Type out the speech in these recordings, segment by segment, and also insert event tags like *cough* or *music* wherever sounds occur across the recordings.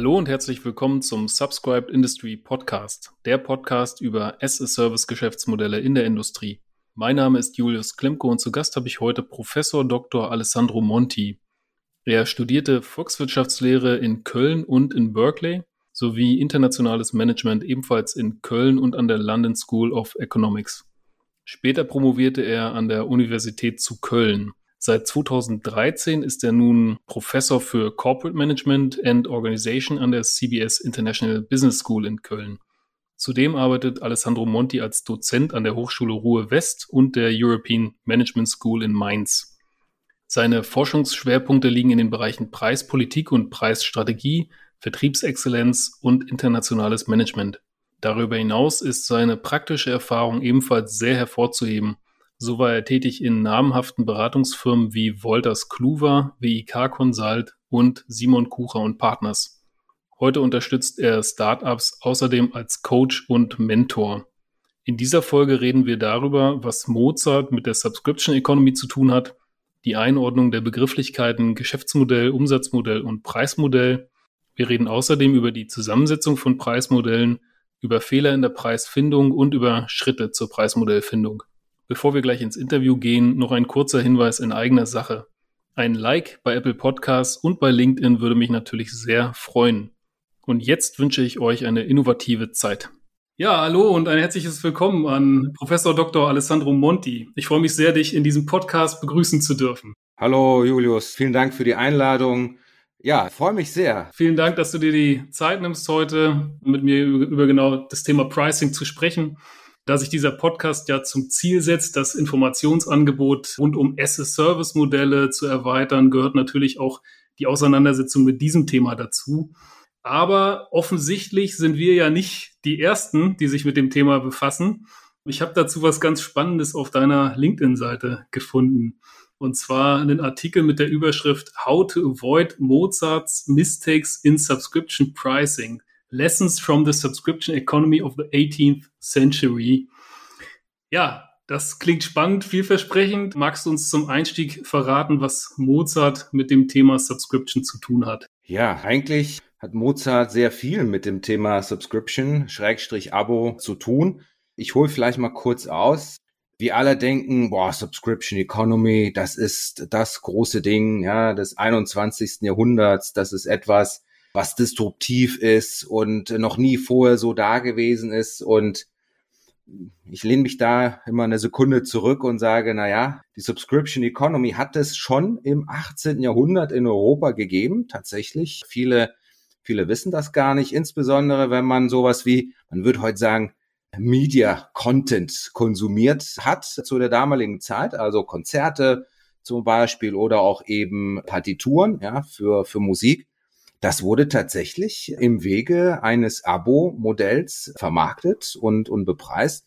Hallo und herzlich willkommen zum Subscribed Industry Podcast, der Podcast über as-a-Service-Geschäftsmodelle in der Industrie. Mein Name ist Julius Klemko und zu Gast habe ich heute Professor Dr. Alessandro Monti. Er studierte Volkswirtschaftslehre in Köln und in Berkeley sowie internationales Management ebenfalls in Köln und an der London School of Economics. Später promovierte er an der Universität zu Köln. Seit 2013 ist er nun Professor für Corporate Management and Organization an der CBS International Business School in Köln. Zudem arbeitet Alessandro Monti als Dozent an der Hochschule Ruhr West und der European Management School in Mainz. Seine Forschungsschwerpunkte liegen in den Bereichen Preispolitik und Preisstrategie, Vertriebsexzellenz und internationales Management. Darüber hinaus ist seine praktische Erfahrung ebenfalls sehr hervorzuheben – so war er tätig in namhaften Beratungsfirmen wie Wolters Kluwer, WIK Consult und Simon Kucher und Partners. Heute unterstützt er Startups außerdem als Coach und Mentor. In dieser Folge reden wir darüber, was Mozart mit der Subscription Economy zu tun hat, die Einordnung der Begrifflichkeiten Geschäftsmodell, Umsatzmodell und Preismodell. Wir reden außerdem über die Zusammensetzung von Preismodellen, über Fehler in der Preisfindung und über Schritte zur Preismodellfindung. Bevor wir gleich ins Interview gehen, noch ein kurzer Hinweis in eigener Sache. Ein Like bei Apple Podcasts und bei LinkedIn würde mich natürlich sehr freuen. Und jetzt wünsche ich euch eine innovative Zeit. Ja, hallo und ein herzliches Willkommen an Professor Dr. Alessandro Monti. Ich freue mich sehr, dich in diesem Podcast begrüßen zu dürfen. Hallo Julius, vielen Dank für die Einladung. Ja, freue mich sehr. Vielen Dank, dass du dir die Zeit nimmst, heute mit mir über genau das Thema Pricing zu sprechen da sich dieser Podcast ja zum Ziel setzt, das Informationsangebot rund um As-a-Service-Modelle zu erweitern, gehört natürlich auch die Auseinandersetzung mit diesem Thema dazu. Aber offensichtlich sind wir ja nicht die Ersten, die sich mit dem Thema befassen. Ich habe dazu was ganz Spannendes auf deiner LinkedIn-Seite gefunden. Und zwar einen Artikel mit der Überschrift How to Avoid Mozart's Mistakes in Subscription Pricing. Lessons from the Subscription Economy of the 18th Century. Ja, das klingt spannend, vielversprechend. Magst du uns zum Einstieg verraten, was Mozart mit dem Thema Subscription zu tun hat? Ja, eigentlich hat Mozart sehr viel mit dem Thema Subscription, Schrägstrich Abo zu tun. Ich hole vielleicht mal kurz aus. Wir alle denken, boah, Subscription Economy, das ist das große Ding, ja, des 21. Jahrhunderts. Das ist etwas, was disruptiv ist und noch nie vorher so da gewesen ist. Und ich lehne mich da immer eine Sekunde zurück und sage, na ja, die Subscription Economy hat es schon im 18. Jahrhundert in Europa gegeben, tatsächlich. Viele, viele wissen das gar nicht, insbesondere wenn man sowas wie, man würde heute sagen, Media Content konsumiert hat zu der damaligen Zeit, also Konzerte zum Beispiel oder auch eben Partituren, ja, für, für Musik. Das wurde tatsächlich im Wege eines Abo-Modells vermarktet und, und bepreist.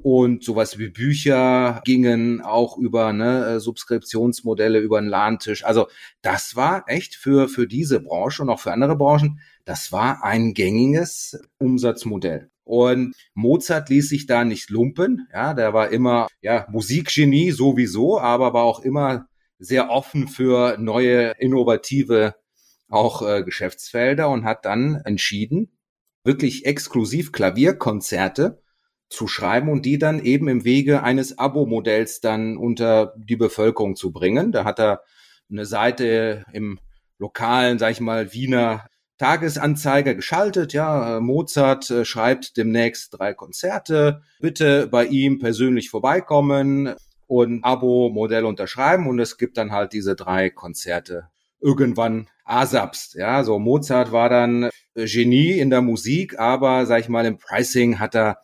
Und sowas wie Bücher gingen auch über ne, Subskriptionsmodelle, über einen LAN-Tisch. Also das war echt für, für diese Branche und auch für andere Branchen, das war ein gängiges Umsatzmodell. Und Mozart ließ sich da nicht lumpen. Ja, der war immer, ja, Musikgenie sowieso, aber war auch immer sehr offen für neue, innovative auch äh, Geschäftsfelder und hat dann entschieden, wirklich exklusiv Klavierkonzerte zu schreiben und die dann eben im Wege eines Abo-Modells dann unter die Bevölkerung zu bringen. Da hat er eine Seite im lokalen, sag ich mal, Wiener Tagesanzeiger geschaltet. Ja, äh, Mozart äh, schreibt demnächst drei Konzerte. Bitte bei ihm persönlich vorbeikommen und Abo-Modell unterschreiben. Und es gibt dann halt diese drei Konzerte irgendwann ASAPs. Ja, so Mozart war dann äh, Genie in der Musik, aber sag ich mal im Pricing hat er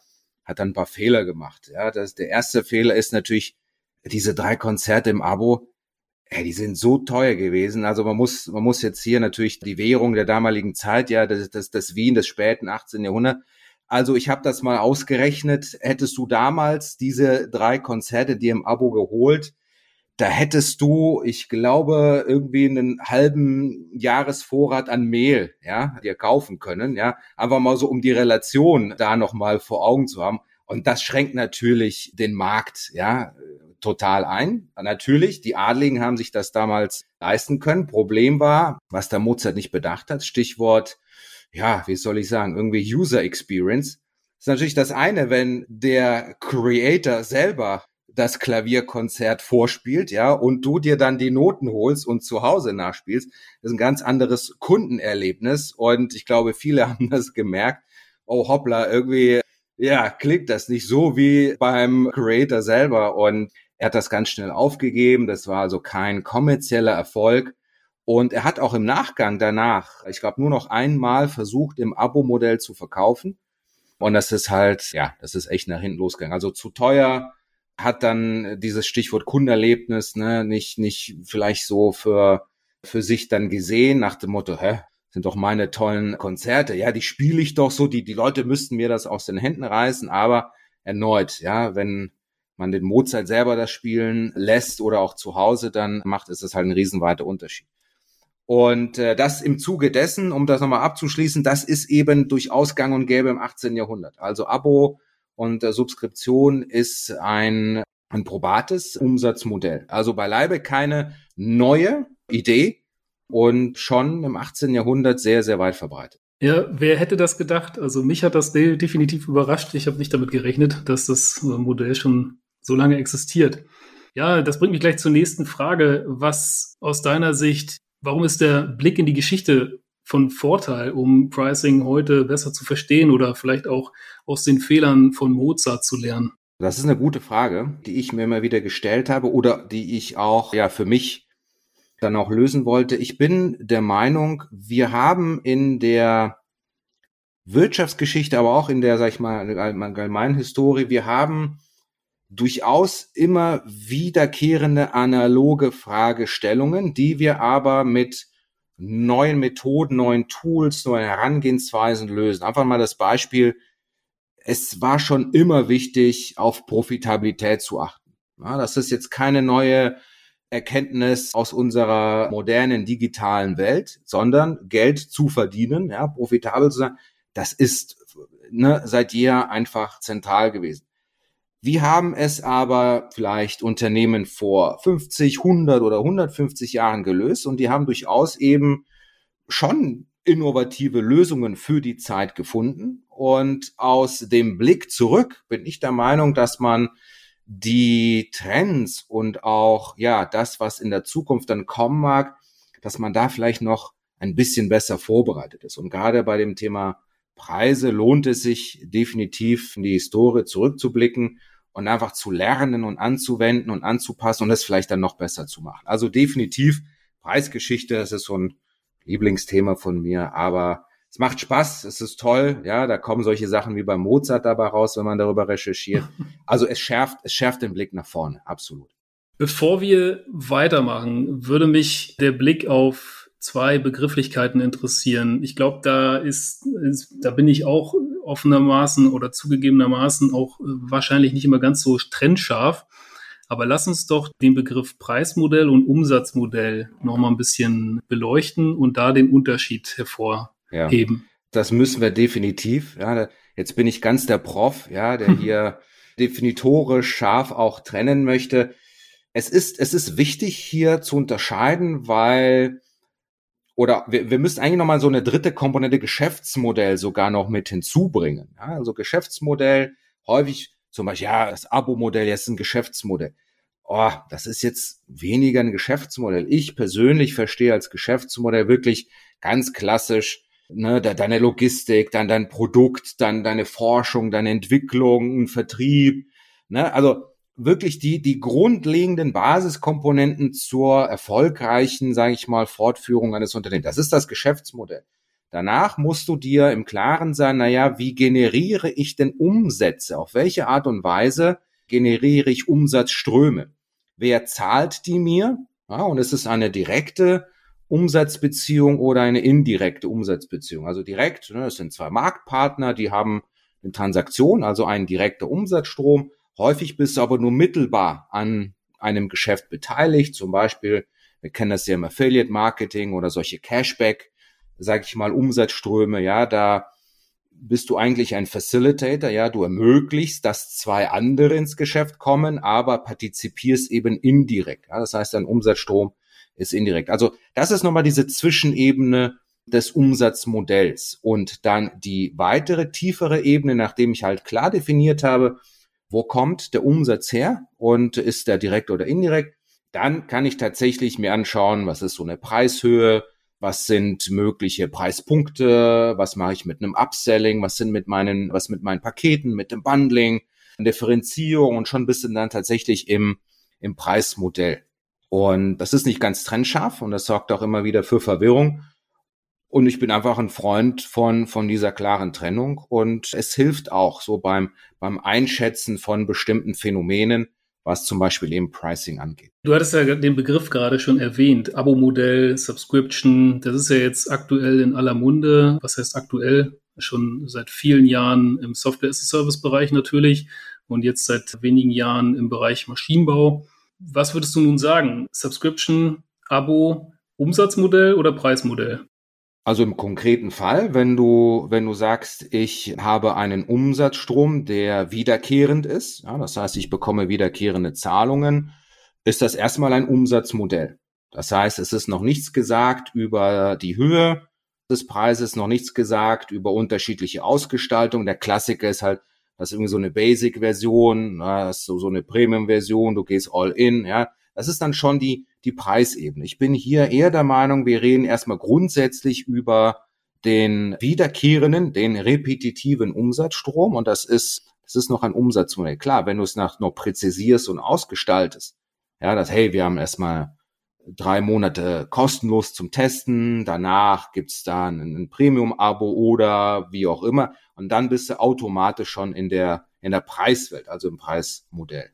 hat er ein paar Fehler gemacht. Ja, das der erste Fehler ist natürlich diese drei Konzerte im Abo. Ja, die sind so teuer gewesen. Also man muss man muss jetzt hier natürlich die Währung der damaligen Zeit, ja, das das, das Wien des späten 18. Jahrhunderts. Also ich habe das mal ausgerechnet. Hättest du damals diese drei Konzerte dir im Abo geholt, da hättest du, ich glaube, irgendwie einen halben Jahresvorrat an Mehl, ja, dir kaufen können, ja, einfach mal so, um die Relation da nochmal vor Augen zu haben. Und das schränkt natürlich den Markt, ja, total ein. Natürlich, die Adligen haben sich das damals leisten können. Problem war, was der Mozart nicht bedacht hat, Stichwort, ja, wie soll ich sagen, irgendwie User Experience. Das ist natürlich das eine, wenn der Creator selber das Klavierkonzert vorspielt, ja, und du dir dann die Noten holst und zu Hause nachspielst, das ist ein ganz anderes Kundenerlebnis. Und ich glaube, viele *laughs* haben das gemerkt. Oh hoppla, irgendwie, ja, klingt das nicht so wie beim Creator selber. Und er hat das ganz schnell aufgegeben. Das war also kein kommerzieller Erfolg. Und er hat auch im Nachgang danach, ich glaube, nur noch einmal versucht, im Abo-Modell zu verkaufen. Und das ist halt, ja, das ist echt nach hinten losgegangen. Also zu teuer, hat dann dieses Stichwort Kundenerlebnis ne, nicht, nicht vielleicht so für, für sich dann gesehen, nach dem Motto, hä, sind doch meine tollen Konzerte. Ja, die spiele ich doch so, die, die Leute müssten mir das aus den Händen reißen, aber erneut, ja, wenn man den Mozart selber das spielen lässt oder auch zu Hause dann macht, es halt ein riesenweiter Unterschied. Und äh, das im Zuge dessen, um das nochmal abzuschließen, das ist eben durchaus gang und gäbe im 18. Jahrhundert. Also Abo und äh, Subskription ist ein, ein probates Umsatzmodell. Also beileibe keine neue Idee und schon im 18. Jahrhundert sehr, sehr weit verbreitet. Ja, wer hätte das gedacht? Also mich hat das definitiv überrascht. Ich habe nicht damit gerechnet, dass das äh, Modell schon so lange existiert. Ja, das bringt mich gleich zur nächsten Frage. Was aus deiner Sicht, warum ist der Blick in die Geschichte von Vorteil, um Pricing heute besser zu verstehen oder vielleicht auch aus den Fehlern von Mozart zu lernen? Das ist eine gute Frage, die ich mir immer wieder gestellt habe oder die ich auch ja für mich dann auch lösen wollte. Ich bin der Meinung, wir haben in der Wirtschaftsgeschichte, aber auch in der, sag ich mal, allgemeinen Historie, wir haben durchaus immer wiederkehrende analoge Fragestellungen, die wir aber mit neuen Methoden, neuen Tools, neuen Herangehensweisen lösen. Einfach mal das Beispiel, es war schon immer wichtig, auf Profitabilität zu achten. Ja, das ist jetzt keine neue Erkenntnis aus unserer modernen digitalen Welt, sondern Geld zu verdienen, ja, profitabel zu sein, das ist ne, seit jeher einfach zentral gewesen. Wie haben es aber vielleicht Unternehmen vor 50, 100 oder 150 Jahren gelöst und die haben durchaus eben schon innovative Lösungen für die Zeit gefunden. Und aus dem Blick zurück bin ich der Meinung, dass man die Trends und auch, ja, das, was in der Zukunft dann kommen mag, dass man da vielleicht noch ein bisschen besser vorbereitet ist. Und gerade bei dem Thema Preise lohnt es sich definitiv in die Historie zurückzublicken und einfach zu lernen und anzuwenden und anzupassen und das vielleicht dann noch besser zu machen. Also definitiv Preisgeschichte, das ist so ein Lieblingsthema von mir, aber es macht Spaß, es ist toll, ja, da kommen solche Sachen wie bei Mozart dabei raus, wenn man darüber recherchiert. *laughs* Also es schärft, es schärft den Blick nach vorne, absolut. Bevor wir weitermachen, würde mich der Blick auf zwei Begrifflichkeiten interessieren. Ich glaube, da ist, ist, da bin ich auch offenermaßen oder zugegebenermaßen auch äh, wahrscheinlich nicht immer ganz so trennscharf. Aber lass uns doch den Begriff Preismodell und Umsatzmodell nochmal ein bisschen beleuchten und da den Unterschied hervorheben. Ja, das müssen wir definitiv. Ja, jetzt bin ich ganz der Prof, ja, der *laughs* hier definitorisch scharf auch trennen möchte. Es ist, es ist wichtig hier zu unterscheiden, weil oder wir, wir müssen eigentlich nochmal so eine dritte Komponente Geschäftsmodell sogar noch mit hinzubringen. Ja, also Geschäftsmodell, häufig zum Beispiel, ja, das Abo-Modell, jetzt ein Geschäftsmodell. Oh, das ist jetzt weniger ein Geschäftsmodell. Ich persönlich verstehe als Geschäftsmodell wirklich ganz klassisch, ne, deine Logistik, dann dein Produkt, dann deine Forschung, deine Entwicklung, Vertrieb, ne, also wirklich die, die grundlegenden Basiskomponenten zur erfolgreichen, sage ich mal, Fortführung eines Unternehmens. Das ist das Geschäftsmodell. Danach musst du dir im Klaren sein, naja, wie generiere ich denn Umsätze? Auf welche Art und Weise generiere ich Umsatzströme? Wer zahlt die mir? Ja, und ist es eine direkte Umsatzbeziehung oder eine indirekte Umsatzbeziehung? Also direkt, ne, das sind zwei Marktpartner, die haben eine Transaktion, also einen direkten Umsatzstrom Häufig bist du aber nur mittelbar an einem Geschäft beteiligt. Zum Beispiel, wir kennen das ja im Affiliate Marketing oder solche Cashback, sage ich mal, Umsatzströme. Ja, da bist du eigentlich ein Facilitator, ja, du ermöglichst, dass zwei andere ins Geschäft kommen, aber partizipierst eben indirekt. Ja, das heißt, dein Umsatzstrom ist indirekt. Also das ist nochmal diese Zwischenebene des Umsatzmodells. Und dann die weitere, tiefere Ebene, nachdem ich halt klar definiert habe, wo kommt der Umsatz her und ist der direkt oder indirekt, dann kann ich tatsächlich mir anschauen, was ist so eine Preishöhe, was sind mögliche Preispunkte, was mache ich mit einem Upselling, was sind mit meinen, was mit meinen Paketen, mit dem Bundling, Differenzierung und schon ein bisschen dann tatsächlich im, im Preismodell. Und das ist nicht ganz trennscharf und das sorgt auch immer wieder für Verwirrung. Und ich bin einfach ein Freund von, von dieser klaren Trennung. Und es hilft auch so beim, beim Einschätzen von bestimmten Phänomenen, was zum Beispiel eben Pricing angeht. Du hattest ja den Begriff gerade schon erwähnt. Abo-Modell, Subscription. Das ist ja jetzt aktuell in aller Munde. Was heißt aktuell? Schon seit vielen Jahren im Software-as-a-Service-Bereich natürlich und jetzt seit wenigen Jahren im Bereich Maschinenbau. Was würdest du nun sagen? Subscription, Abo, Umsatzmodell oder Preismodell? Also im konkreten Fall, wenn du, wenn du sagst, ich habe einen Umsatzstrom, der wiederkehrend ist, ja, das heißt, ich bekomme wiederkehrende Zahlungen, ist das erstmal ein Umsatzmodell. Das heißt, es ist noch nichts gesagt über die Höhe des Preises, noch nichts gesagt über unterschiedliche Ausgestaltung. Der Klassiker ist halt, das ist irgendwie so eine Basic-Version, das ist so, so eine Premium-Version, du gehst all in, ja. Das ist dann schon die, die Preisebene. Ich bin hier eher der Meinung, wir reden erstmal grundsätzlich über den wiederkehrenden, den repetitiven Umsatzstrom und das ist, das ist noch ein Umsatzmodell. Klar, wenn du es nach noch präzisierst und ausgestaltest, ja, dass, hey, wir haben erstmal drei Monate kostenlos zum Testen, danach gibt's dann ein Premium-Abo oder wie auch immer und dann bist du automatisch schon in der, in der Preiswelt, also im Preismodell.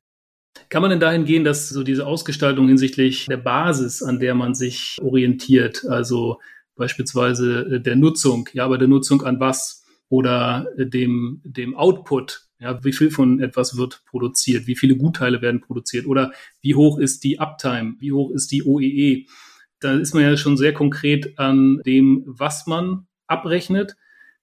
Kann man denn dahin gehen, dass so diese Ausgestaltung hinsichtlich der Basis, an der man sich orientiert, also beispielsweise äh, der Nutzung, ja, aber der Nutzung an was oder äh, dem, dem Output, ja, wie viel von etwas wird produziert, wie viele Gutteile werden produziert oder wie hoch ist die Uptime, wie hoch ist die OEE. E? Da ist man ja schon sehr konkret an dem, was man abrechnet.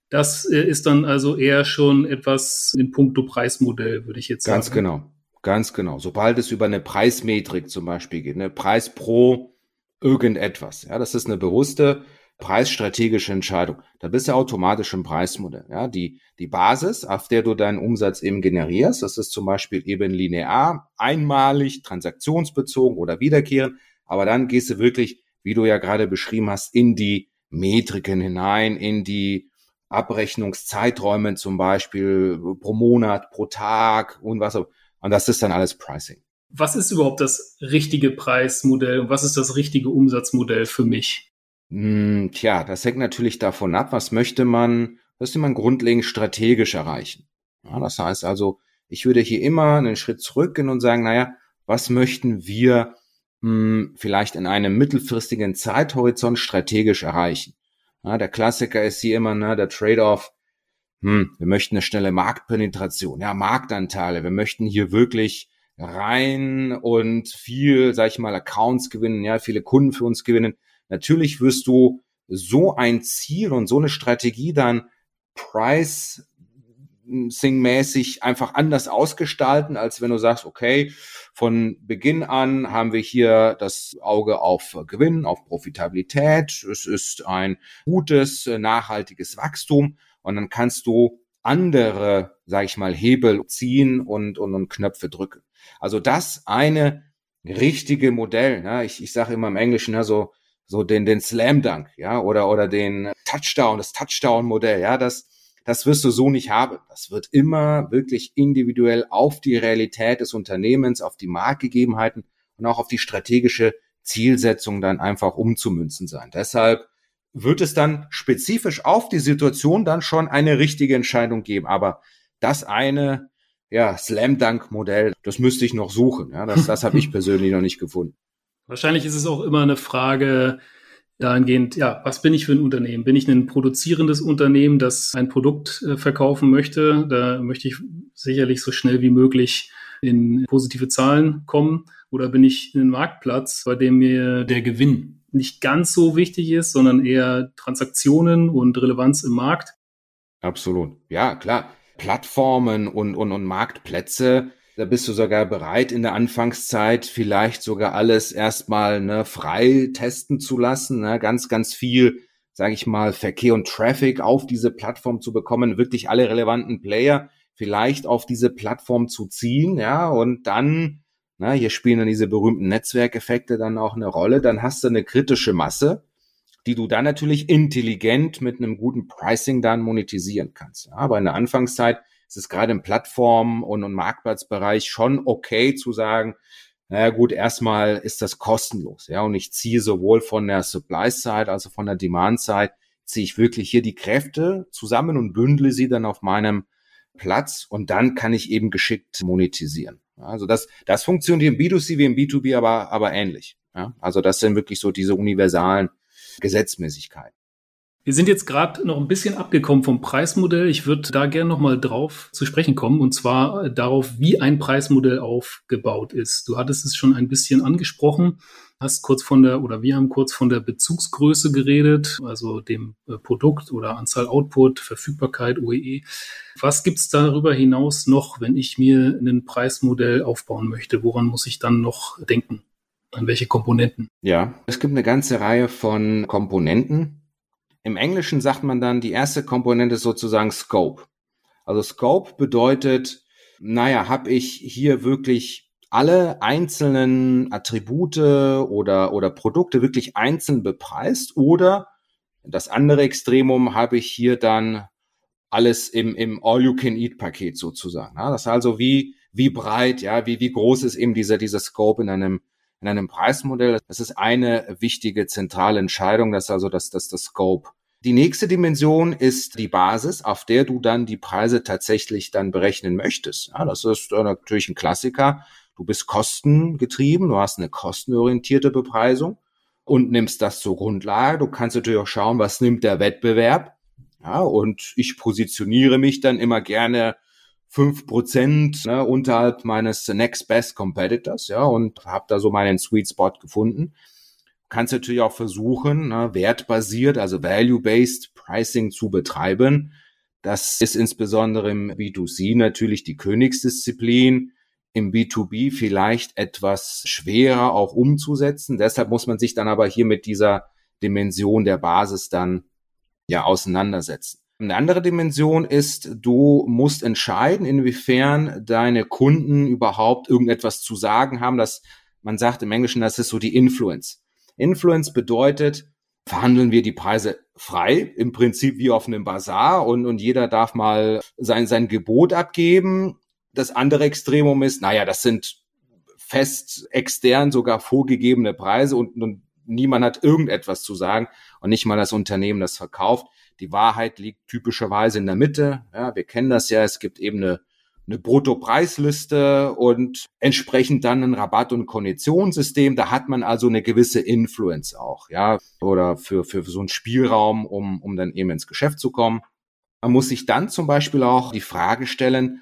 Das äh, ist dann also eher schon etwas in puncto Preismodell, würde ich jetzt sagen. Ganz genau. Ganz genau. Sobald es über eine Preismetrik zum Beispiel geht, eine Preis pro irgendetwas, ja, das ist eine bewusste preisstrategische Entscheidung. Da bist du automatisch im Preismodell. Ja, die, die Basis, auf der du deinen Umsatz eben generierst, das ist zum Beispiel eben linear, einmalig, transaktionsbezogen oder wiederkehrend. Aber dann gehst du wirklich, wie du ja gerade beschrieben hast, in die Metriken hinein, in die Abrechnungszeiträume zum Beispiel pro Monat, pro Tag und was auch. Und das ist dann alles Pricing. Was ist überhaupt das richtige Preismodell und was ist das richtige Umsatzmodell für mich? Hm, tja, das hängt natürlich davon ab, was möchte man, was möchte man grundlegend strategisch erreichen. Ja, das heißt also, ich würde hier immer einen Schritt zurückgehen und sagen, naja, was möchten wir mh, hm, vielleicht in einem mittelfristigen Zeithorizont strategisch erreichen? Ja, der Klassiker ist hier immer ne, der Trade-off hm, wir möchten eine schnelle Marktpenetration, ja, Marktanteile, wir möchten hier wirklich rein und viel, sag ich mal, Accounts gewinnen, ja, viele Kunden für uns gewinnen. Natürlich wirst du so ein Ziel und so eine Strategie dann pricing-mäßig einfach anders ausgestalten, als wenn du sagst, okay, von Beginn an haben wir hier das Auge auf Gewinn, auf Profitabilität. Es ist ein gutes, nachhaltiges Wachstum. Und dann kannst du andere, sag ich mal, Hebel ziehen und, und, und Knöpfe drücken. Also das eine richtige Modell. Ja, ich, ich sage immer im Englischen ja, so, so den, den Slam Dunk, ja, oder, oder den Touchdown, das Touchdown-Modell, ja, das, das wirst du so nicht haben. Das wird immer wirklich individuell auf die Realität des Unternehmens, auf die Marktgegebenheiten und auch auf die strategische Zielsetzung dann einfach umzumünzen sein. Deshalb wird es dann spezifisch auf die Situation dann schon eine richtige Entscheidung geben. Aber das eine, ja, Slam Dunk Modell, das müsste ich noch suchen. Ja, das, das habe ich *laughs* persönlich noch nicht gefunden. Wahrscheinlich ist es auch immer eine Frage dahingehend, ja, was bin ich für ein Unternehmen? Bin ich ein produzierendes Unternehmen, das ein Produkt äh, verkaufen möchte? Da möchte ich sicherlich so schnell wie möglich in positive Zahlen kommen. Oder bin ich ein Marktplatz, bei dem mir der Gewinn nicht ganz so wichtig ist, sondern eher Transaktionen und Relevanz im Markt. Absolut. Ja, klar. Plattformen und, und, und Marktplätze, da bist du sogar bereit, in der Anfangszeit vielleicht sogar alles erstmal ne, frei testen zu lassen, ne? ganz, ganz viel, sage ich mal, Verkehr und Traffic auf diese Plattform zu bekommen, wirklich alle relevanten Player vielleicht auf diese Plattform zu ziehen, ja, und dann, na, hier spielen dann diese berühmten Netzwerkeffekte dann auch eine Rolle, dann hast du eine kritische Masse, die du dann natürlich intelligent mit einem guten Pricing dann monetisieren kannst. Ja, aber in der Anfangszeit ist es gerade im Plattform- und, und Marktplatzbereich schon okay zu sagen, naja gut, erstmal ist das kostenlos, ja, und ich ziehe sowohl von der Supply-Side, also von der Demand-Side, ziehe ich wirklich hier die Kräfte zusammen und bündle sie dann auf meinem Platz und dann kann ich eben geschickt monetisieren. Also das, das funktioniert im B2C wie im B2B aber, aber ähnlich. Ja, also das sind wirklich so diese universalen Gesetzmäßigkeiten. Wir sind jetzt gerade noch ein bisschen abgekommen vom Preismodell. Ich würde da gerne noch mal drauf zu sprechen kommen und zwar darauf, wie ein Preismodell aufgebaut ist. Du hattest es schon ein bisschen angesprochen, hast kurz von der oder wir haben kurz von der Bezugsgröße geredet, also dem äh, Produkt oder Anzahl Output, Verfügbarkeit, OEE. E. Was gibt's darüber hinaus noch, wenn ich mir ein Preismodell aufbauen möchte? Woran muss ich dann noch denken? An welche Komponenten? Ja, es gibt eine ganze Reihe von Komponenten im Englischen sagt man dann, die erste Komponente ist sozusagen Scope. Also Scope bedeutet, naja, habe ich hier wirklich alle einzelnen Attribute oder, oder Produkte wirklich einzeln bepreist oder das andere Extremum habe ich hier dann alles im, im All-You-Can-Eat-Paket sozusagen. Ja, das ist also wie, wie breit, ja, wie, wie groß ist eben dieser, dieser Scope in einem, in einem Preismodell. Das ist eine wichtige zentrale Entscheidung, das ist also das, das, das Scope. Die nächste Dimension ist die Basis, auf der du dann die Preise tatsächlich dann berechnen möchtest. Ja, das ist natürlich ein Klassiker. Du bist kostengetrieben, du hast eine kostenorientierte Bepreisung und nimmst das zur Grundlage. Du kannst natürlich auch schauen, was nimmt der Wettbewerb. Ja, und ich positioniere mich dann immer gerne fünf Prozent ne, unterhalb meines Next Best Competitors, ja, und habe da so meinen Sweet Spot gefunden kannst natürlich auch versuchen, ne, wertbasiert, also value-based Pricing zu betreiben. Das ist insbesondere im B2C natürlich die Königsdisziplin, im B2B vielleicht etwas schwerer auch umzusetzen. Deshalb muss man sich dann aber hier mit dieser Dimension der Basis dann ja auseinandersetzen. Eine andere Dimension ist, du musst entscheiden, inwiefern deine Kunden überhaupt irgendetwas zu sagen haben. dass man sagt im Englischen, das ist so die Influence. Influence bedeutet, verhandeln wir die Preise frei, im Prinzip wie auf einem Bazar und, und jeder darf mal sein, sein Gebot abgeben. Das andere Extremum ist, naja, das sind fest extern sogar vorgegebene Preise und, und niemand hat irgendetwas zu sagen und nicht mal das Unternehmen, das verkauft. Die Wahrheit liegt typischerweise in der Mitte. Ja, wir kennen das ja. Es gibt eben eine eine Bruttopreisliste und entsprechend dann ein Rabatt- und Konditionssystem. Da hat man also eine gewisse Influence auch, ja, oder für, für so einen Spielraum, um, um dann eben ins Geschäft zu kommen. Man muss sich dann zum Beispiel auch die Frage stellen,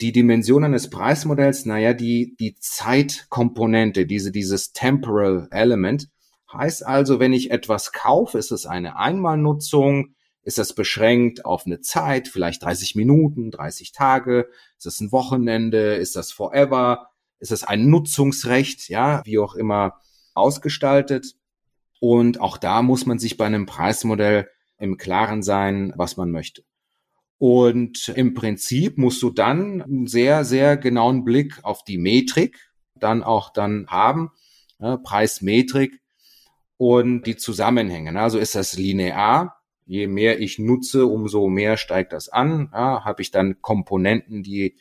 die Dimension eines Preismodells, naja, die, die Zeitkomponente, diese, dieses Temporal Element, heißt also, wenn ich etwas kaufe, ist es eine Einmalnutzung, ist das beschränkt auf eine Zeit, vielleicht 30 Minuten, 30 Tage? Ist das ein Wochenende? Ist das forever? Ist das ein Nutzungsrecht? Ja, wie auch immer ausgestaltet. Und auch da muss man sich bei einem Preismodell im Klaren sein, was man möchte. Und im Prinzip musst du dann einen sehr, sehr genauen Blick auf die Metrik dann auch dann haben, ja, Preismetrik und die Zusammenhänge. Also ist das linear? Je mehr ich nutze, umso mehr steigt das an. Ja, Habe ich dann Komponenten, die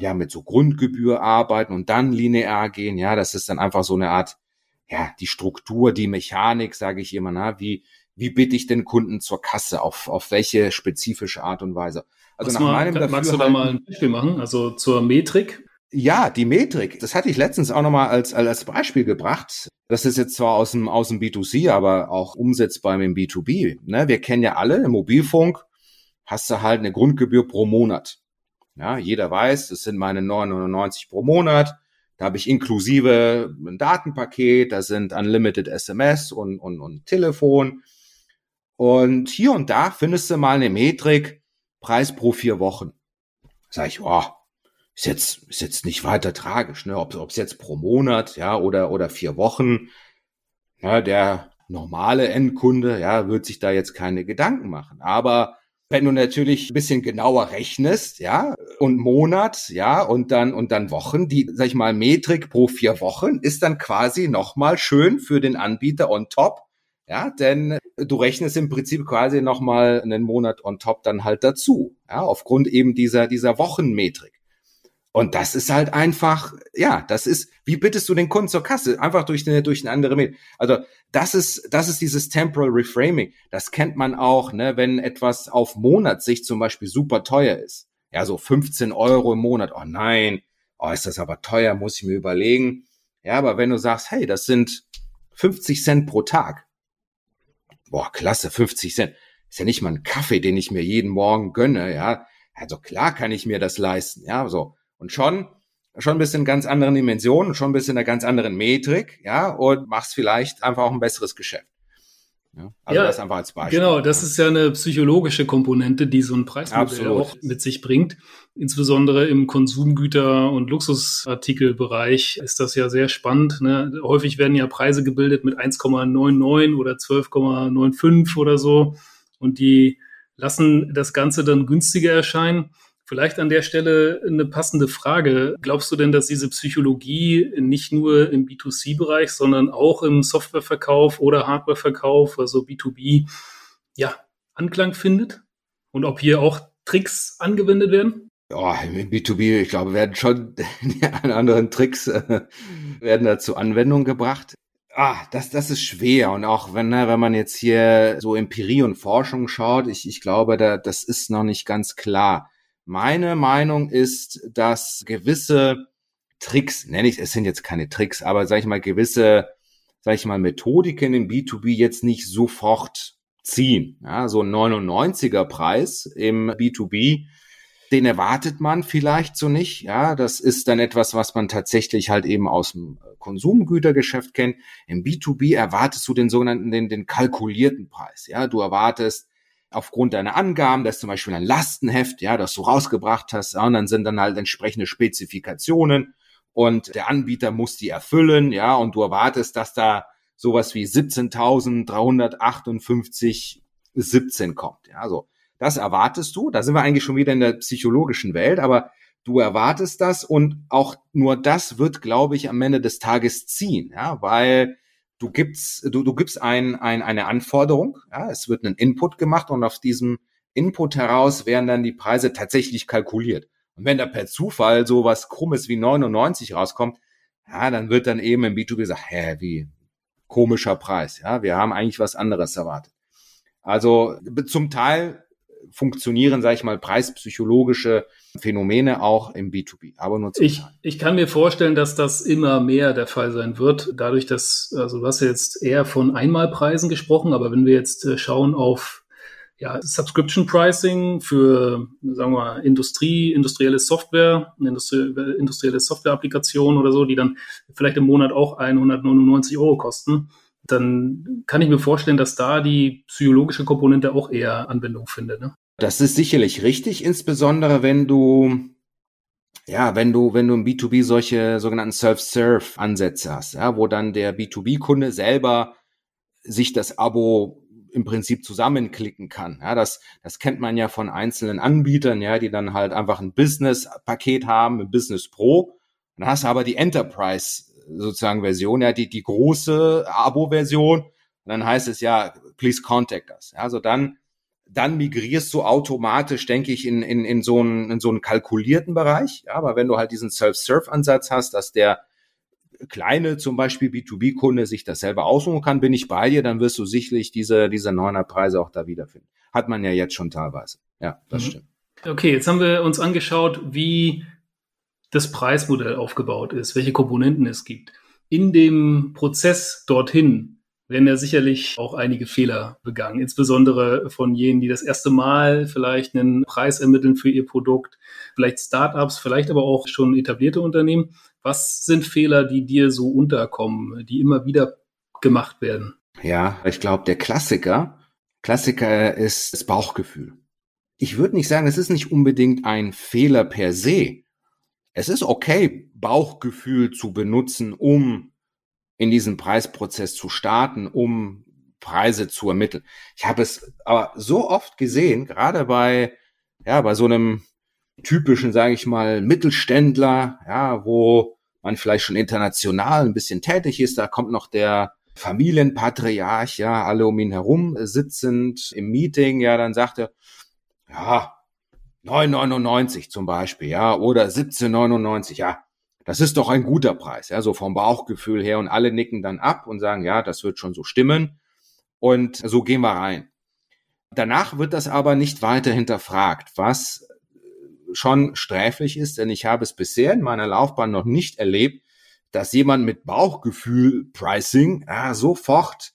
ja mit so Grundgebühr arbeiten und dann linear gehen. Ja, das ist dann einfach so eine Art, ja, die Struktur, die Mechanik, sage ich immer, na, wie wie bitte ich den Kunden zur Kasse auf auf welche spezifische Art und Weise. Also Was nach mal, meinem kann, Magst du da mal ein Beispiel machen? Also zur Metrik? Ja, die Metrik, das hatte ich letztens auch nochmal als, als Beispiel gebracht. Das ist jetzt zwar aus dem, aus dem B2C, aber auch umsetzbar im B2B. Ne? Wir kennen ja alle, im Mobilfunk hast du halt eine Grundgebühr pro Monat. Ja, jeder weiß, das sind meine 999 pro Monat. Da habe ich inklusive ein Datenpaket, da sind Unlimited SMS und, und, und Telefon. Und hier und da findest du mal eine Metrik, Preis pro vier Wochen. Sag ich, oh, ist jetzt, ist jetzt nicht weiter tragisch, ne? Ob es jetzt pro Monat, ja, oder, oder vier Wochen. Ja, der normale Endkunde, ja, wird sich da jetzt keine Gedanken machen. Aber wenn du natürlich ein bisschen genauer rechnest, ja, und Monat, ja, und dann, und dann Wochen, die, sag ich mal, Metrik pro vier Wochen ist dann quasi nochmal schön für den Anbieter on top. Ja, denn du rechnest im Prinzip quasi nochmal einen Monat on top dann halt dazu. Ja, aufgrund eben dieser, dieser Wochenmetrik. Und das ist halt einfach, ja, das ist, wie bittest du den Kunden zur Kasse? Einfach durch eine, durch eine andere Medien. Also, das ist, das ist dieses Temporal Reframing. Das kennt man auch, ne, wenn etwas auf Monatssicht zum Beispiel super teuer ist. Ja, so 15 Euro im Monat. Oh nein. Oh, ist das aber teuer, muss ich mir überlegen. Ja, aber wenn du sagst, hey, das sind 50 Cent pro Tag. Boah, klasse, 50 Cent. Ist ja nicht mal ein Kaffee, den ich mir jeden Morgen gönne, ja. Also klar kann ich mir das leisten, ja, so. Und schon, schon ein bisschen ganz anderen Dimensionen, schon ein bisschen einer ganz anderen Metrik, ja, und machst vielleicht einfach auch ein besseres Geschäft. Ja, also ja, das einfach als Beispiel. Genau, das ist ja eine psychologische Komponente, die so ein Preismodell Absolut. auch mit sich bringt. Insbesondere im Konsumgüter- und Luxusartikelbereich ist das ja sehr spannend. Ne? Häufig werden ja Preise gebildet mit 1,99 oder 12,95 oder so. Und die lassen das Ganze dann günstiger erscheinen. Vielleicht an der Stelle eine passende Frage. Glaubst du denn, dass diese Psychologie nicht nur im B2C-Bereich, sondern auch im Softwareverkauf oder Hardwareverkauf, also B2B, ja, Anklang findet? Und ob hier auch Tricks angewendet werden? Ja, im B2B, ich glaube, werden schon *laughs* die anderen Tricks äh, werden da zur Anwendung gebracht. Ah, das, das ist schwer. Und auch wenn, ne, wenn man jetzt hier so Empirie und Forschung schaut, ich, ich glaube, da, das ist noch nicht ganz klar. Meine Meinung ist, dass gewisse Tricks, nenne ich, es sind jetzt keine Tricks, aber sage ich mal, gewisse, sage ich mal, Methodiken im B2B jetzt nicht sofort ziehen. Ja, so ein 99er Preis im B2B, den erwartet man vielleicht so nicht. Ja, das ist dann etwas, was man tatsächlich halt eben aus dem Konsumgütergeschäft kennt. Im B2B erwartest du den sogenannten, den, den kalkulierten Preis. Ja, du erwartest aufgrund deiner Angaben, das ist zum Beispiel ein Lastenheft, ja, das du rausgebracht hast, ja, und dann sind dann halt entsprechende Spezifikationen und der Anbieter muss die erfüllen, ja, und du erwartest, dass da sowas wie 17.358 17 kommt, ja, so. Das erwartest du, da sind wir eigentlich schon wieder in der psychologischen Welt, aber du erwartest das und auch nur das wird, glaube ich, am Ende des Tages ziehen, ja, weil du gibst, du, du gibst ein, ein, eine Anforderung, ja, es wird ein Input gemacht und auf diesem Input heraus werden dann die Preise tatsächlich kalkuliert. Und wenn da per Zufall so was Krummes wie 99 rauskommt, ja, dann wird dann eben im B2B gesagt, hä, wie komischer Preis, ja, wir haben eigentlich was anderes erwartet. Also zum Teil funktionieren, sage ich mal, preispsychologische Phänomene auch im B2B, aber nur zum ich, Teil. Ich kann mir vorstellen, dass das immer mehr der Fall sein wird, dadurch, dass, also du hast ja jetzt eher von Einmalpreisen gesprochen, aber wenn wir jetzt äh, schauen auf ja, Subscription Pricing für, sagen wir mal, Industrie, industrielle Software, Industrie, industrielle Software-Applikation oder so, die dann vielleicht im Monat auch 199 Euro kosten, dann kann ich mir vorstellen, dass da die psychologische Komponente auch eher Anwendung findet. Ne? Das ist sicherlich richtig, insbesondere wenn du ja, wenn du, wenn du im B2B solche sogenannten Self-Serve-Ansätze hast, ja, wo dann der B2B-Kunde selber sich das Abo im Prinzip zusammenklicken kann. Ja, das, das kennt man ja von einzelnen Anbietern, ja, die dann halt einfach ein Business-Paket haben, ein Business Pro. Dann hast du aber die Enterprise sozusagen Version, ja, die, die große Abo-Version. Und dann heißt es ja, please contact us. Ja, also dann dann migrierst du automatisch, denke ich, in, in, in, so einen, in so einen kalkulierten Bereich. Ja, aber wenn du halt diesen Self-Serve-Ansatz hast, dass der kleine, zum Beispiel B2B-Kunde sich das selber aussuchen kann, bin ich bei dir, dann wirst du sicherlich diese, diese neuner Preise auch da wiederfinden. Hat man ja jetzt schon teilweise. Ja, das mhm. stimmt. Okay, jetzt haben wir uns angeschaut, wie das Preismodell aufgebaut ist, welche Komponenten es gibt. In dem Prozess dorthin werden ja sicherlich auch einige Fehler begangen, insbesondere von jenen, die das erste Mal vielleicht einen Preis ermitteln für ihr Produkt, vielleicht Startups, vielleicht aber auch schon etablierte Unternehmen. Was sind Fehler, die dir so unterkommen, die immer wieder gemacht werden? Ja, ich glaube, der Klassiker, Klassiker ist das Bauchgefühl. ich würde nicht sagen, es ist nicht unbedingt ein Fehler per se. Es ist okay, Bauchgefühl zu benutzen, um in diesen Preisprozess zu starten, um Preise zu ermitteln. Ich habe es aber so oft gesehen, gerade bei ja bei so einem typischen, sage ich mal, Mittelständler, ja, wo man vielleicht schon international ein bisschen tätig ist, da kommt noch der Familienpatriarch, ja, alle um ihn herum sitzend im Meeting, ja, dann sagt er, ja, 9,99 zum Beispiel, ja, oder 17,99, ja, das ist doch ein guter Preis, ja, so vom Bauchgefühl her. Und alle nicken dann ab und sagen, ja, das wird schon so stimmen. Und so gehen wir rein. Danach wird das aber nicht weiter hinterfragt, was schon sträflich ist, denn ich habe es bisher in meiner Laufbahn noch nicht erlebt, dass jemand mit Bauchgefühl Pricing ja, sofort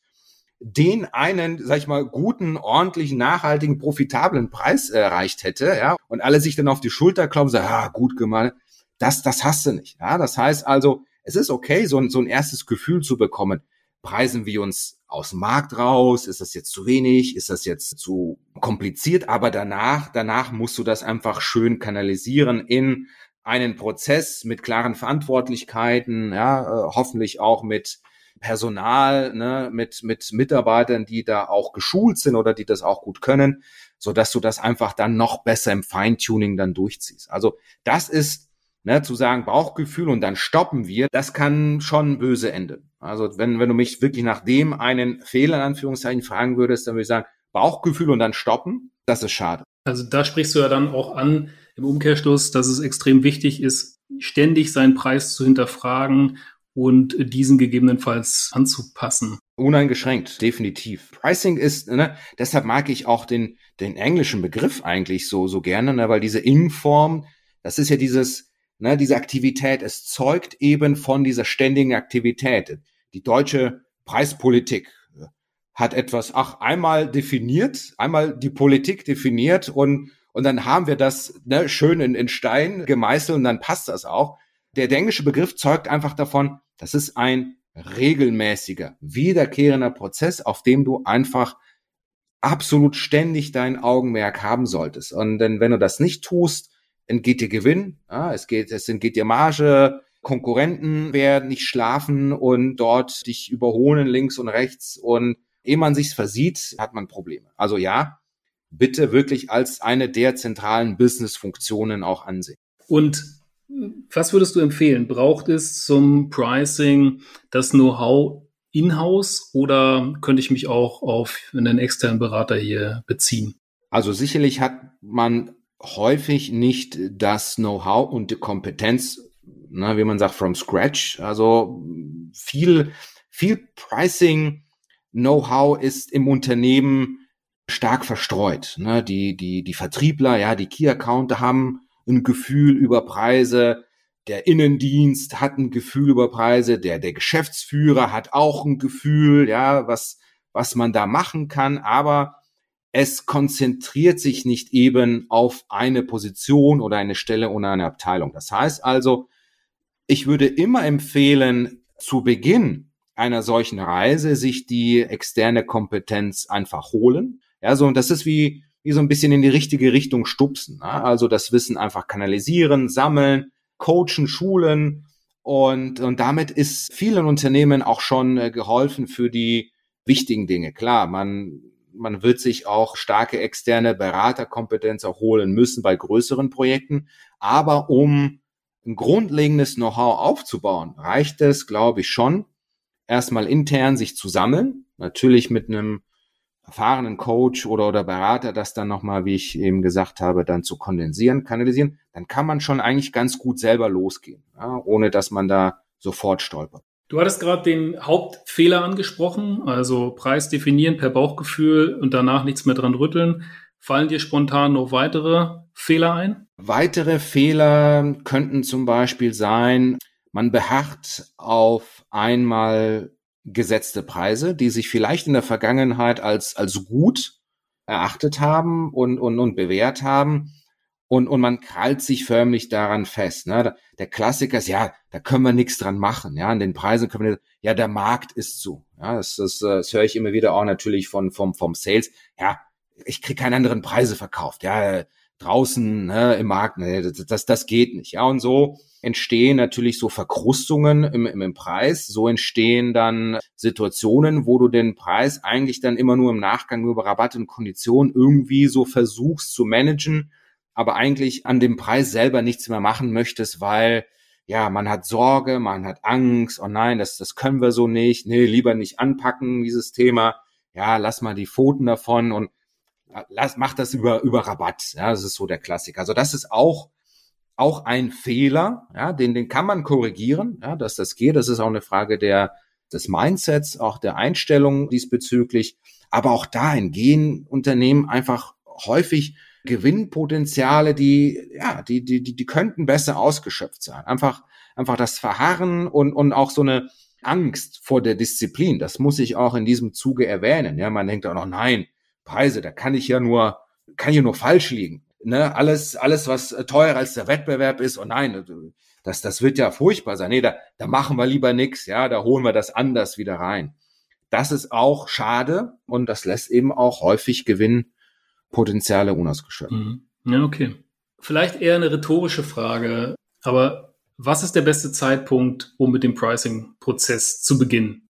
den einen, sag ich mal, guten, ordentlichen, nachhaltigen, profitablen Preis erreicht hätte, ja, und alle sich dann auf die Schulter klopfen, sagen, ah, gut gemacht. Das, das hast du nicht, ja. Das heißt also, es ist okay, so ein, so ein erstes Gefühl zu bekommen. Preisen wir uns aus dem Markt raus? Ist das jetzt zu wenig? Ist das jetzt zu kompliziert? Aber danach, danach musst du das einfach schön kanalisieren in einen Prozess mit klaren Verantwortlichkeiten, ja, äh, hoffentlich auch mit Personal, ne, mit, mit Mitarbeitern, die da auch geschult sind oder die das auch gut können, so dass du das einfach dann noch besser im Feintuning dann durchziehst. Also das ist, ne, zu sagen Bauchgefühl und dann stoppen wir, das kann schon böse enden. Also wenn, wenn du mich wirklich nach dem einen Fehler in Anführungszeichen fragen würdest, dann würde ich sagen, Bauchgefühl und dann stoppen, das ist schade. Also da sprichst du ja dann auch an im Umkehrschluss, dass es extrem wichtig ist, ständig seinen Preis zu hinterfragen und diesen gegebenenfalls anzupassen. Uneingeschränkt, definitiv. Pricing ist, ne, deshalb mag ich auch den, den englischen Begriff eigentlich so, so gerne, ne, weil diese Inform, das ist ja dieses, ne, diese Aktivität, es zeugt eben von dieser ständigen Aktivität. Die deutsche Preispolitik hat etwas, ach, einmal definiert, einmal die Politik definiert und, und dann haben wir das ne, schön in, in Stein gemeißelt und dann passt das auch. Der, der englische Begriff zeugt einfach davon, das ist ein regelmäßiger, wiederkehrender Prozess, auf dem du einfach absolut ständig dein Augenmerk haben solltest. Und denn wenn du das nicht tust, entgeht dir Gewinn, ja, es geht, es entgeht dir Marge, Konkurrenten werden nicht schlafen und dort dich überholen links und rechts und ehe man sich's versieht, hat man Probleme. Also ja, bitte wirklich als eine der zentralen Business-Funktionen auch ansehen. Und was würdest du empfehlen? Braucht es zum Pricing das Know-how in-house oder könnte ich mich auch auf einen externen Berater hier beziehen? Also sicherlich hat man häufig nicht das Know-how und die Kompetenz, ne, wie man sagt, from scratch. Also viel, viel Pricing Know-how ist im Unternehmen stark verstreut. Ne? Die, die, die Vertriebler, ja, die Key-Accounter haben ein Gefühl über Preise, der Innendienst hat ein Gefühl über Preise, der, der Geschäftsführer hat auch ein Gefühl, ja, was, was man da machen kann, aber es konzentriert sich nicht eben auf eine Position oder eine Stelle oder eine Abteilung. Das heißt also, ich würde immer empfehlen, zu Beginn einer solchen Reise sich die externe Kompetenz einfach holen. Ja, so, und das ist wie, wie so ein bisschen in die richtige Richtung stupsen. Ne? Also das Wissen einfach kanalisieren, sammeln, coachen, schulen. Und, und damit ist vielen Unternehmen auch schon äh, geholfen für die wichtigen Dinge. Klar, man, man wird sich auch starke externe Beraterkompetenz auch holen müssen bei größeren Projekten. Aber um ein grundlegendes Know-how aufzubauen, reicht es, glaube ich, schon, erstmal intern sich zu sammeln. Natürlich mit einem erfahrenen Coach oder, oder Berater das dann nochmal, wie ich eben gesagt habe, dann zu kondensieren, kanalisieren, dann kann man schon eigentlich ganz gut selber losgehen, ja, ohne dass man da sofort stolpert. Du hattest gerade den Hauptfehler angesprochen, also Preis definieren per Bauchgefühl und danach nichts mehr dran rütteln. Fallen dir spontan noch weitere Fehler ein? Weitere Fehler könnten zum Beispiel sein, man beharrt auf einmal gesetzte Preise, die sich vielleicht in der Vergangenheit als, als gut erachtet haben und, und, und bewährt haben. Und, und man krallt sich förmlich daran fest. Ne? Der Klassiker ist, ja, da können wir nichts dran machen. Ja, an den Preisen können wir, ja, der Markt ist so. Ja, das, das, das höre ich immer wieder auch natürlich von, vom, vom Sales. Ja, ich krieg keine anderen Preise verkauft. Ja, draußen ne, im Markt, ne, das, das, geht nicht. Ja, und so entstehen natürlich so Verkrustungen im, im, im Preis. So entstehen dann Situationen, wo du den Preis eigentlich dann immer nur im Nachgang über Rabatt und Konditionen irgendwie so versuchst zu managen, aber eigentlich an dem Preis selber nichts mehr machen möchtest, weil ja, man hat Sorge, man hat Angst, oh nein, das, das können wir so nicht, nee, lieber nicht anpacken, dieses Thema, ja, lass mal die Pfoten davon und lass, mach das über, über Rabatt. Ja, das ist so der Klassiker. Also das ist auch, auch ein Fehler, ja, den, den kann man korrigieren, ja, dass das geht. Das ist auch eine Frage der, des Mindsets, auch der Einstellung diesbezüglich. Aber auch dahin gehen Unternehmen einfach häufig Gewinnpotenziale, die, ja, die, die, die, die könnten besser ausgeschöpft sein. Einfach, einfach das Verharren und, und auch so eine Angst vor der Disziplin. Das muss ich auch in diesem Zuge erwähnen. Ja, man denkt auch noch, nein, Preise, da kann ich ja nur, kann ich nur falsch liegen. Ne, alles, alles, was teurer als der Wettbewerb ist, oh nein, das, das wird ja furchtbar sein. Nee, da, da machen wir lieber nix, ja, da holen wir das anders wieder rein. Das ist auch schade und das lässt eben auch häufig Gewinnpotenziale unausgeschöpft. Mhm. Ja, okay. Vielleicht eher eine rhetorische Frage, aber was ist der beste Zeitpunkt, um mit dem Pricing-Prozess zu beginnen?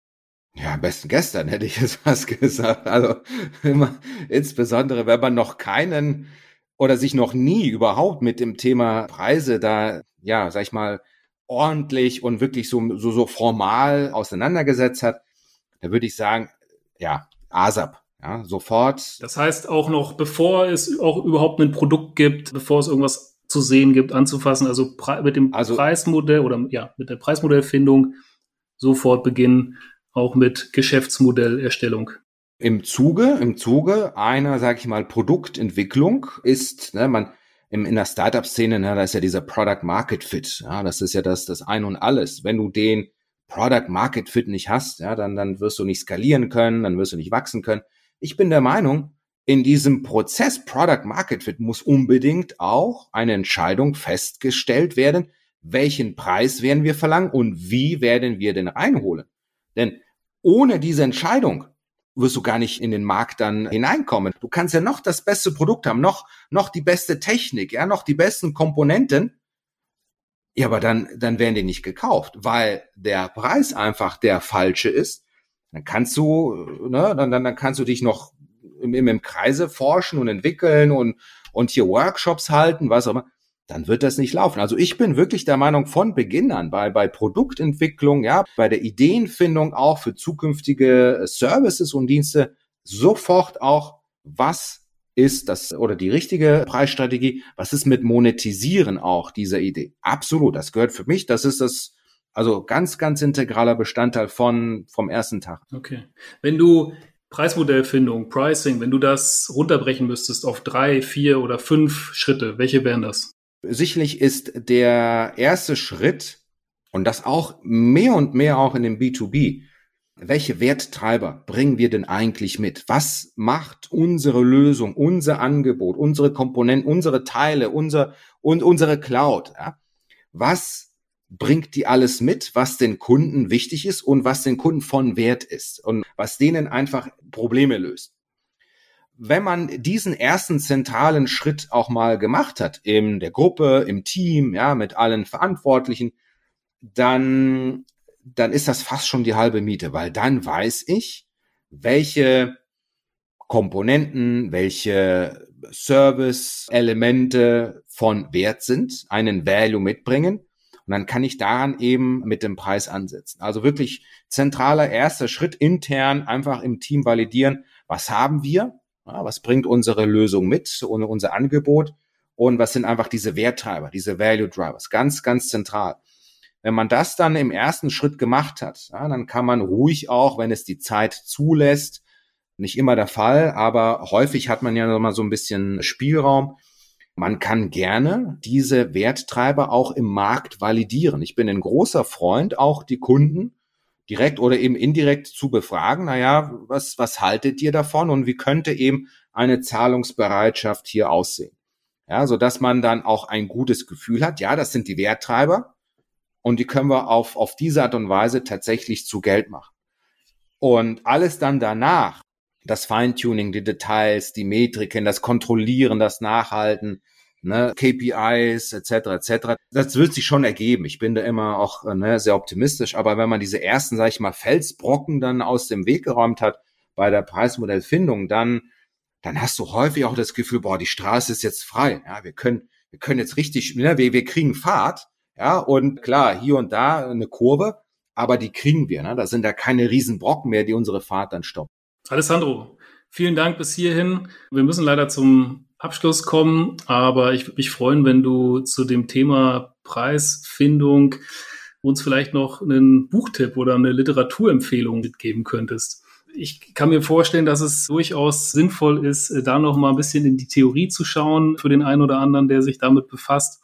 Ja, am besten gestern hätte ich jetzt *laughs* was gesagt. Also immer, insbesondere, wenn man noch keinen oder sich noch nie überhaupt mit dem Thema Preise da, ja, sag ich mal, ordentlich und wirklich so, so, so formal auseinandergesetzt hat, da würde ich sagen, ja, ASAP. Ja, sofort. Das heißt auch noch, bevor es auch überhaupt ein Produkt gibt, bevor es irgendwas zu sehen gibt, anzufassen, also mit dem also, Preismodell oder ja, mit der Preismodellfindung sofort beginnen auch mit Geschäftsmodellerstellung. Im Zuge, im Zuge einer, sag ich mal, Produktentwicklung ist, ne, man, im, in der Startup-Szene, ne, da ist ja dieser Product Market Fit. Ja, das ist ja das, das Ein und Alles. Wenn du den Product Market Fit nicht hast, ja, dann, dann wirst du nicht skalieren können, dann wirst du nicht wachsen können. Ich bin der Meinung, in diesem Prozess Product Market Fit muss unbedingt auch eine Entscheidung festgestellt werden, welchen Preis werden wir verlangen und wie werden wir den reinholen. Denn ohne diese Entscheidung wirst du gar nicht in den Markt dann hineinkommen. Du kannst ja noch das beste Produkt haben, noch, noch die beste Technik, ja, noch die besten Komponenten. Ja, aber dann, dann werden die nicht gekauft, weil der Preis einfach der falsche ist. Dann kannst du, ne, dann, dann, dann kannst du dich noch im, im Kreise forschen und entwickeln und, und hier Workshops halten, was auch immer dann wird das nicht laufen. Also ich bin wirklich der Meinung von Beginn an bei, bei Produktentwicklung, ja, bei der Ideenfindung auch für zukünftige Services und Dienste sofort auch, was ist das oder die richtige Preisstrategie? Was ist mit Monetisieren auch dieser Idee? Absolut, das gehört für mich. Das ist das also ganz, ganz integraler Bestandteil von vom ersten Tag. Okay, wenn du Preismodellfindung, Pricing, wenn du das runterbrechen müsstest auf drei, vier oder fünf Schritte, welche wären das? Sicherlich ist der erste Schritt, und das auch mehr und mehr auch in dem B2B, welche Werttreiber bringen wir denn eigentlich mit? Was macht unsere Lösung, unser Angebot, unsere Komponenten, unsere Teile, unser und unsere Cloud? Ja? Was bringt die alles mit, was den Kunden wichtig ist und was den Kunden von Wert ist und was denen einfach Probleme löst? Wenn man diesen ersten zentralen Schritt auch mal gemacht hat, in der Gruppe, im Team, ja, mit allen Verantwortlichen, dann, dann ist das fast schon die halbe Miete, weil dann weiß ich, welche Komponenten, welche Service-Elemente von Wert sind, einen Value mitbringen. Und dann kann ich daran eben mit dem Preis ansetzen. Also wirklich zentraler erster Schritt intern einfach im Team validieren, was haben wir, ja, was bringt unsere Lösung mit, unser Angebot? Und was sind einfach diese Werttreiber, diese Value Drivers? Ganz, ganz zentral. Wenn man das dann im ersten Schritt gemacht hat, ja, dann kann man ruhig auch, wenn es die Zeit zulässt, nicht immer der Fall, aber häufig hat man ja noch mal so ein bisschen Spielraum. Man kann gerne diese Werttreiber auch im Markt validieren. Ich bin ein großer Freund, auch die Kunden direkt oder eben indirekt zu befragen, naja, was, was haltet ihr davon und wie könnte eben eine Zahlungsbereitschaft hier aussehen? Ja, so dass man dann auch ein gutes Gefühl hat, ja, das sind die Werttreiber und die können wir auf, auf diese Art und Weise tatsächlich zu Geld machen. Und alles dann danach, das Feintuning, die Details, die Metriken, das Kontrollieren, das Nachhalten, ne, KPIs etc. etc. Das wird sich schon ergeben. Ich bin da immer auch ne, sehr optimistisch. Aber wenn man diese ersten, sage ich mal, Felsbrocken dann aus dem Weg geräumt hat bei der Preismodellfindung, dann dann hast du häufig auch das Gefühl, boah, die Straße ist jetzt frei. Ja, wir können wir können jetzt richtig, ne, wir, wir kriegen Fahrt. Ja, und klar, hier und da eine Kurve, aber die kriegen wir. Ne? Da sind da keine Riesenbrocken mehr, die unsere Fahrt dann stoppen. Alessandro, vielen Dank bis hierhin. Wir müssen leider zum Abschluss kommen, aber ich würde mich freuen, wenn du zu dem Thema Preisfindung uns vielleicht noch einen Buchtipp oder eine Literaturempfehlung mitgeben könntest. Ich kann mir vorstellen, dass es durchaus sinnvoll ist, da noch mal ein bisschen in die Theorie zu schauen für den einen oder anderen, der sich damit befasst.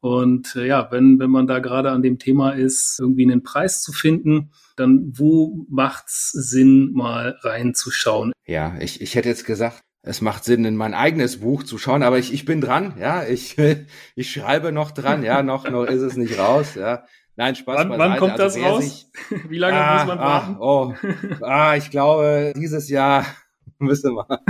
Und äh, ja, wenn, wenn man da gerade an dem Thema ist, irgendwie einen Preis zu finden, dann wo macht's Sinn, mal reinzuschauen? Ja, ich, ich hätte jetzt gesagt, es macht Sinn, in mein eigenes Buch zu schauen, aber ich, ich bin dran, ja, ich, *laughs* ich schreibe noch dran, ja, noch, noch ist es nicht raus, ja. Nein, Spaß wann, beiseite. Wann kommt also, das raus? Sich, Wie lange ah, muss man warten? Ah, oh, ah, ich glaube, dieses Jahr *laughs* müssen wir,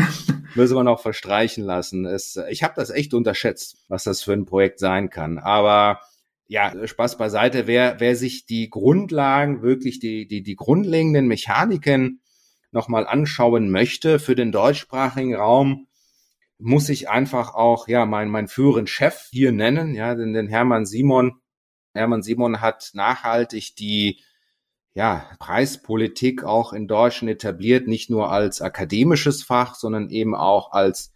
müssen wir noch verstreichen lassen. Es, ich habe das echt unterschätzt, was das für ein Projekt sein kann. Aber ja, Spaß beiseite. Wer, wer sich die Grundlagen, wirklich die, die, die grundlegenden Mechaniken nochmal anschauen möchte für den deutschsprachigen Raum, muss ich einfach auch, ja, mein, mein führenden Chef hier nennen, ja, den, den Hermann Simon. Hermann Simon hat nachhaltig die ja, Preispolitik auch in Deutschland etabliert, nicht nur als akademisches Fach, sondern eben auch als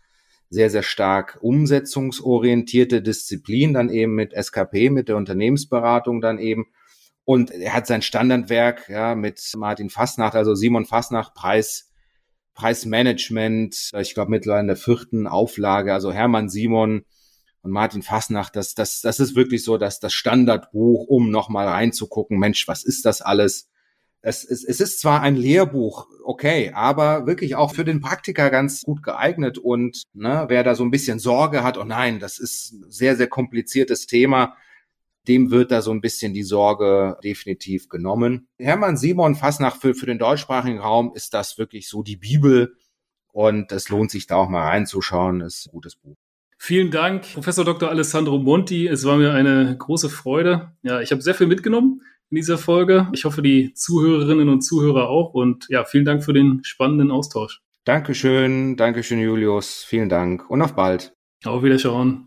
sehr, sehr stark umsetzungsorientierte Disziplin, dann eben mit SKP, mit der Unternehmensberatung dann eben. Und er hat sein Standardwerk ja, mit Martin Fassnacht, also Simon Fassnacht, Preis, Preismanagement, ich glaube mittlerweile in der vierten Auflage, also Hermann Simon und Martin Fassnacht, das, das, das ist wirklich so, dass das Standardbuch, um nochmal reinzugucken, Mensch, was ist das alles? Es, es, es ist zwar ein Lehrbuch, okay, aber wirklich auch für den Praktiker ganz gut geeignet und ne, wer da so ein bisschen Sorge hat, oh nein, das ist ein sehr, sehr kompliziertes Thema, dem wird da so ein bisschen die Sorge definitiv genommen. Hermann Simon Fassnach für, für den deutschsprachigen Raum ist das wirklich so die Bibel und es lohnt sich da auch mal reinzuschauen, ist ein gutes Buch. Vielen Dank, Professor Dr. Alessandro Monti. Es war mir eine große Freude. Ja, ich habe sehr viel mitgenommen in dieser Folge. Ich hoffe, die Zuhörerinnen und Zuhörer auch. Und ja, vielen Dank für den spannenden Austausch. Dankeschön, Dankeschön, Julius. Vielen Dank und auf bald. Auf Wiederschauen.